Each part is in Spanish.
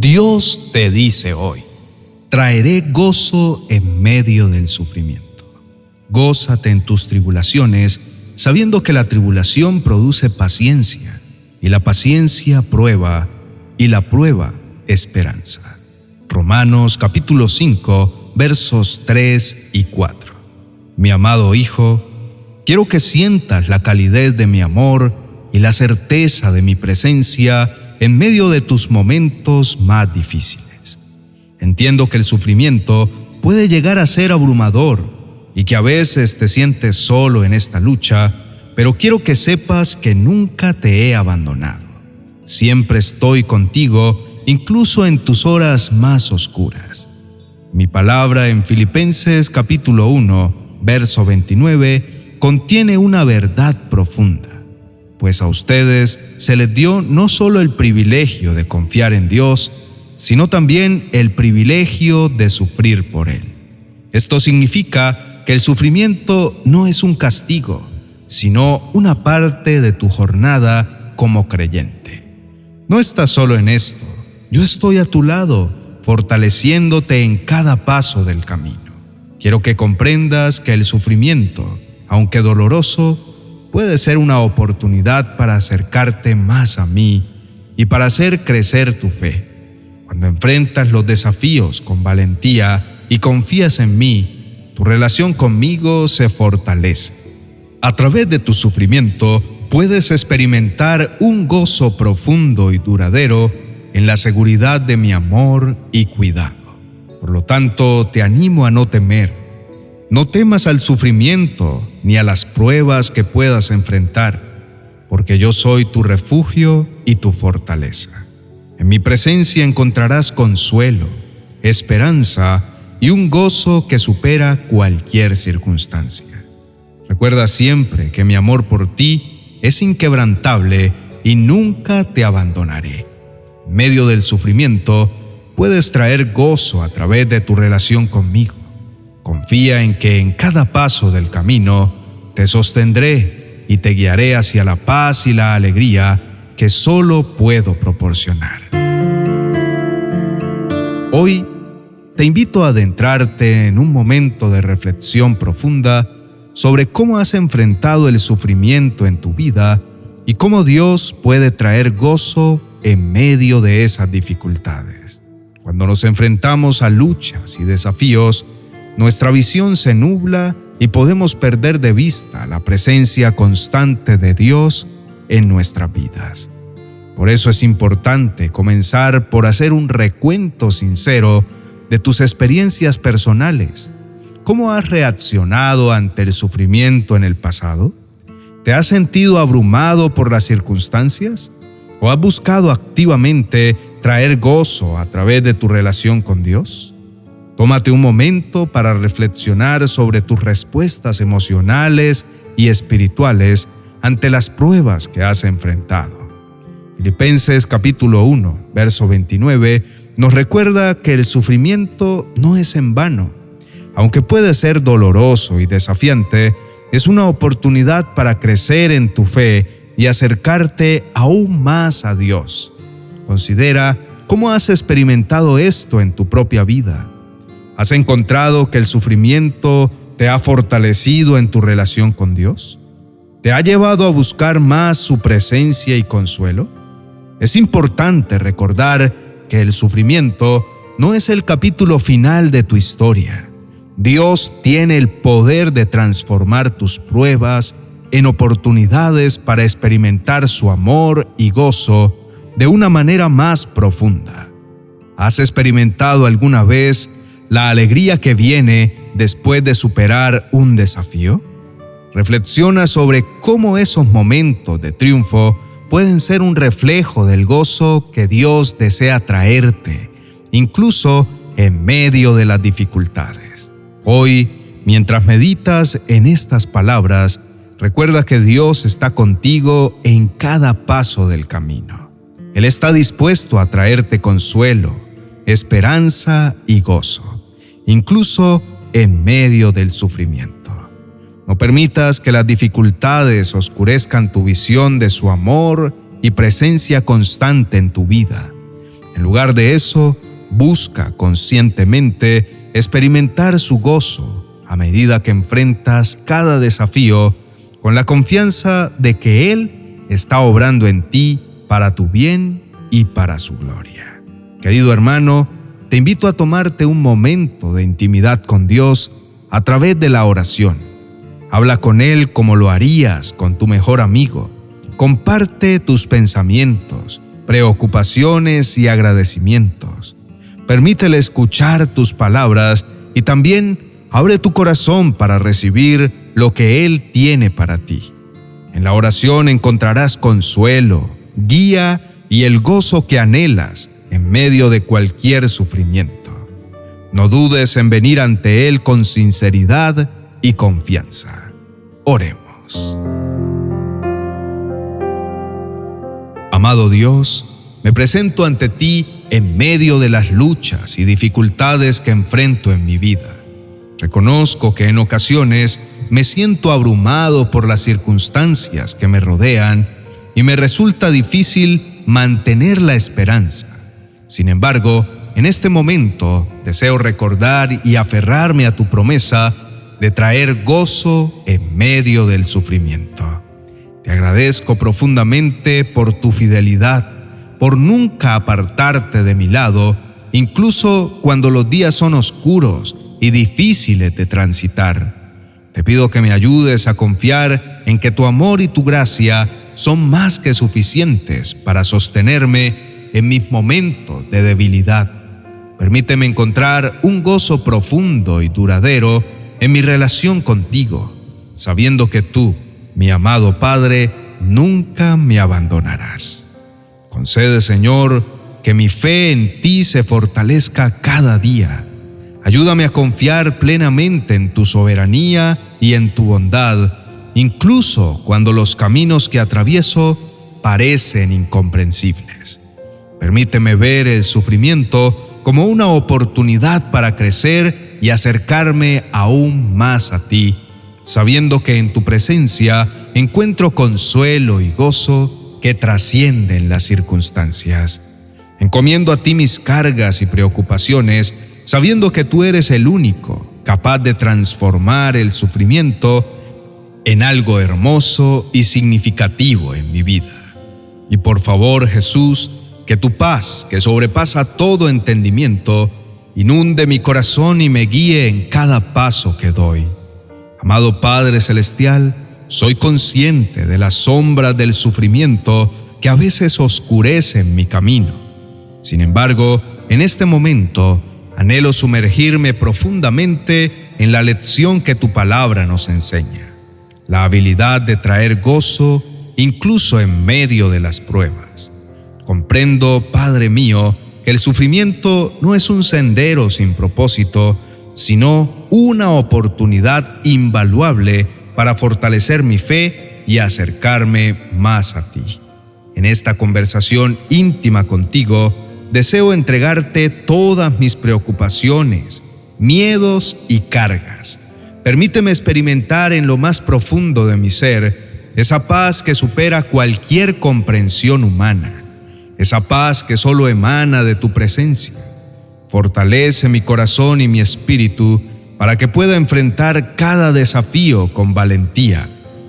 Dios te dice hoy, traeré gozo en medio del sufrimiento. Gózate en tus tribulaciones, sabiendo que la tribulación produce paciencia, y la paciencia prueba, y la prueba esperanza. Romanos capítulo 5, versos 3 y 4. Mi amado Hijo, quiero que sientas la calidez de mi amor y la certeza de mi presencia en medio de tus momentos más difíciles. Entiendo que el sufrimiento puede llegar a ser abrumador y que a veces te sientes solo en esta lucha, pero quiero que sepas que nunca te he abandonado. Siempre estoy contigo, incluso en tus horas más oscuras. Mi palabra en Filipenses capítulo 1, verso 29, contiene una verdad profunda pues a ustedes se les dio no solo el privilegio de confiar en Dios, sino también el privilegio de sufrir por Él. Esto significa que el sufrimiento no es un castigo, sino una parte de tu jornada como creyente. No estás solo en esto, yo estoy a tu lado, fortaleciéndote en cada paso del camino. Quiero que comprendas que el sufrimiento, aunque doloroso, puede ser una oportunidad para acercarte más a mí y para hacer crecer tu fe. Cuando enfrentas los desafíos con valentía y confías en mí, tu relación conmigo se fortalece. A través de tu sufrimiento puedes experimentar un gozo profundo y duradero en la seguridad de mi amor y cuidado. Por lo tanto, te animo a no temer no temas al sufrimiento ni a las pruebas que puedas enfrentar, porque yo soy tu refugio y tu fortaleza. En mi presencia encontrarás consuelo, esperanza y un gozo que supera cualquier circunstancia. Recuerda siempre que mi amor por ti es inquebrantable y nunca te abandonaré. En medio del sufrimiento, puedes traer gozo a través de tu relación conmigo. Confía en que en cada paso del camino te sostendré y te guiaré hacia la paz y la alegría que solo puedo proporcionar. Hoy te invito a adentrarte en un momento de reflexión profunda sobre cómo has enfrentado el sufrimiento en tu vida y cómo Dios puede traer gozo en medio de esas dificultades. Cuando nos enfrentamos a luchas y desafíos, nuestra visión se nubla y podemos perder de vista la presencia constante de Dios en nuestras vidas. Por eso es importante comenzar por hacer un recuento sincero de tus experiencias personales. ¿Cómo has reaccionado ante el sufrimiento en el pasado? ¿Te has sentido abrumado por las circunstancias? ¿O has buscado activamente traer gozo a través de tu relación con Dios? Tómate un momento para reflexionar sobre tus respuestas emocionales y espirituales ante las pruebas que has enfrentado. Filipenses capítulo 1, verso 29 nos recuerda que el sufrimiento no es en vano. Aunque puede ser doloroso y desafiante, es una oportunidad para crecer en tu fe y acercarte aún más a Dios. Considera cómo has experimentado esto en tu propia vida. ¿Has encontrado que el sufrimiento te ha fortalecido en tu relación con Dios? ¿Te ha llevado a buscar más su presencia y consuelo? Es importante recordar que el sufrimiento no es el capítulo final de tu historia. Dios tiene el poder de transformar tus pruebas en oportunidades para experimentar su amor y gozo de una manera más profunda. ¿Has experimentado alguna vez la alegría que viene después de superar un desafío? Reflexiona sobre cómo esos momentos de triunfo pueden ser un reflejo del gozo que Dios desea traerte, incluso en medio de las dificultades. Hoy, mientras meditas en estas palabras, recuerda que Dios está contigo en cada paso del camino. Él está dispuesto a traerte consuelo, esperanza y gozo incluso en medio del sufrimiento. No permitas que las dificultades oscurezcan tu visión de su amor y presencia constante en tu vida. En lugar de eso, busca conscientemente experimentar su gozo a medida que enfrentas cada desafío con la confianza de que Él está obrando en ti para tu bien y para su gloria. Querido hermano, te invito a tomarte un momento de intimidad con Dios a través de la oración. Habla con Él como lo harías con tu mejor amigo. Comparte tus pensamientos, preocupaciones y agradecimientos. Permítele escuchar tus palabras y también abre tu corazón para recibir lo que Él tiene para ti. En la oración encontrarás consuelo, guía y el gozo que anhelas en medio de cualquier sufrimiento. No dudes en venir ante Él con sinceridad y confianza. Oremos. Amado Dios, me presento ante ti en medio de las luchas y dificultades que enfrento en mi vida. Reconozco que en ocasiones me siento abrumado por las circunstancias que me rodean y me resulta difícil mantener la esperanza. Sin embargo, en este momento deseo recordar y aferrarme a tu promesa de traer gozo en medio del sufrimiento. Te agradezco profundamente por tu fidelidad, por nunca apartarte de mi lado, incluso cuando los días son oscuros y difíciles de transitar. Te pido que me ayudes a confiar en que tu amor y tu gracia son más que suficientes para sostenerme en mis momentos de debilidad. Permíteme encontrar un gozo profundo y duradero en mi relación contigo, sabiendo que tú, mi amado Padre, nunca me abandonarás. Concede, Señor, que mi fe en ti se fortalezca cada día. Ayúdame a confiar plenamente en tu soberanía y en tu bondad, incluso cuando los caminos que atravieso parecen incomprensibles. Permíteme ver el sufrimiento como una oportunidad para crecer y acercarme aún más a ti, sabiendo que en tu presencia encuentro consuelo y gozo que trascienden las circunstancias. Encomiendo a ti mis cargas y preocupaciones, sabiendo que tú eres el único capaz de transformar el sufrimiento en algo hermoso y significativo en mi vida. Y por favor, Jesús, que tu paz, que sobrepasa todo entendimiento, inunde mi corazón y me guíe en cada paso que doy. Amado Padre Celestial, soy consciente de la sombra del sufrimiento que a veces oscurecen mi camino. Sin embargo, en este momento, anhelo sumergirme profundamente en la lección que tu palabra nos enseña, la habilidad de traer gozo incluso en medio de las pruebas. Comprendo, Padre mío, que el sufrimiento no es un sendero sin propósito, sino una oportunidad invaluable para fortalecer mi fe y acercarme más a ti. En esta conversación íntima contigo, deseo entregarte todas mis preocupaciones, miedos y cargas. Permíteme experimentar en lo más profundo de mi ser esa paz que supera cualquier comprensión humana esa paz que solo emana de tu presencia. Fortalece mi corazón y mi espíritu para que pueda enfrentar cada desafío con valentía,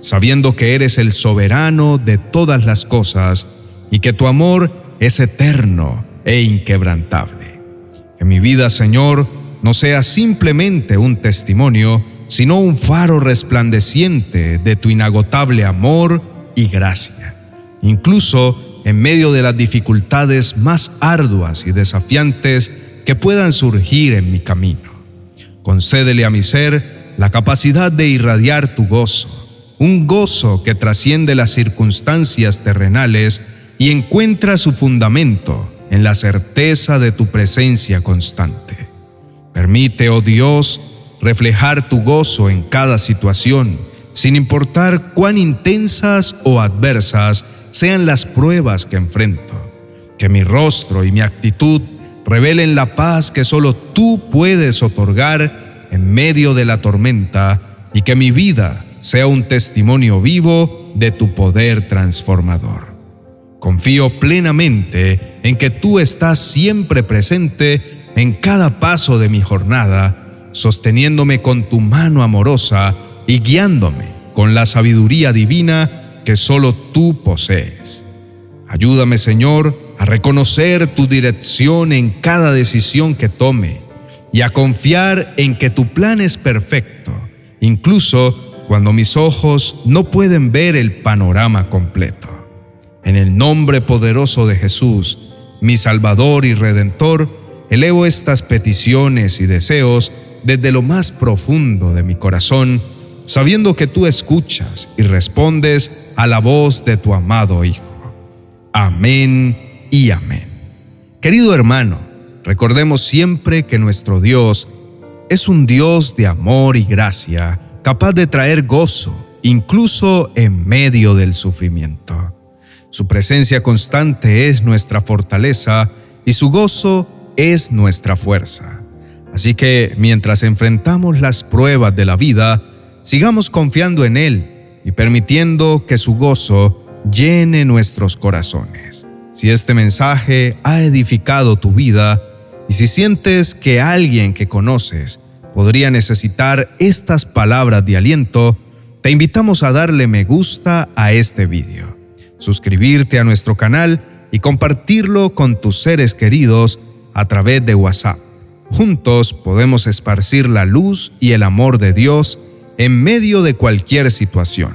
sabiendo que eres el soberano de todas las cosas y que tu amor es eterno e inquebrantable. Que mi vida, Señor, no sea simplemente un testimonio, sino un faro resplandeciente de tu inagotable amor y gracia. Incluso en medio de las dificultades más arduas y desafiantes que puedan surgir en mi camino. Concédele a mi ser la capacidad de irradiar tu gozo, un gozo que trasciende las circunstancias terrenales y encuentra su fundamento en la certeza de tu presencia constante. Permite, oh Dios, reflejar tu gozo en cada situación, sin importar cuán intensas o adversas sean las pruebas que enfrento. Que mi rostro y mi actitud revelen la paz que solo tú puedes otorgar en medio de la tormenta y que mi vida sea un testimonio vivo de tu poder transformador. Confío plenamente en que tú estás siempre presente en cada paso de mi jornada, sosteniéndome con tu mano amorosa y guiándome con la sabiduría divina que solo tú posees. Ayúdame, Señor, a reconocer tu dirección en cada decisión que tome y a confiar en que tu plan es perfecto, incluso cuando mis ojos no pueden ver el panorama completo. En el nombre poderoso de Jesús, mi Salvador y Redentor, elevo estas peticiones y deseos desde lo más profundo de mi corazón, sabiendo que tú escuchas y respondes a la voz de tu amado Hijo. Amén y amén. Querido hermano, recordemos siempre que nuestro Dios es un Dios de amor y gracia, capaz de traer gozo, incluso en medio del sufrimiento. Su presencia constante es nuestra fortaleza y su gozo es nuestra fuerza. Así que mientras enfrentamos las pruebas de la vida, sigamos confiando en Él y permitiendo que su gozo llene nuestros corazones. Si este mensaje ha edificado tu vida y si sientes que alguien que conoces podría necesitar estas palabras de aliento, te invitamos a darle me gusta a este video suscribirte a nuestro canal y compartirlo con tus seres queridos a través de WhatsApp. Juntos podemos esparcir la luz y el amor de Dios en medio de cualquier situación.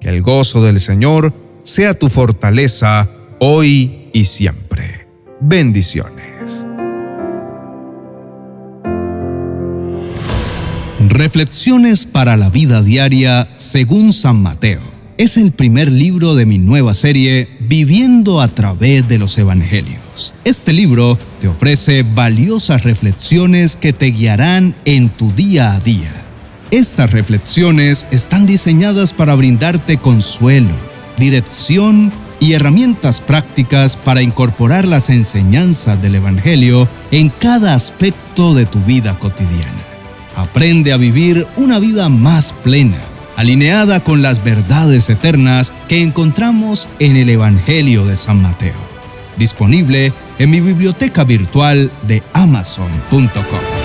Que el gozo del Señor sea tu fortaleza hoy y siempre. Bendiciones. Reflexiones para la vida diaria según San Mateo es el primer libro de mi nueva serie Viviendo a través de los Evangelios. Este libro te ofrece valiosas reflexiones que te guiarán en tu día a día. Estas reflexiones están diseñadas para brindarte consuelo, dirección y herramientas prácticas para incorporar las enseñanzas del Evangelio en cada aspecto de tu vida cotidiana. Aprende a vivir una vida más plena alineada con las verdades eternas que encontramos en el Evangelio de San Mateo. Disponible en mi biblioteca virtual de amazon.com.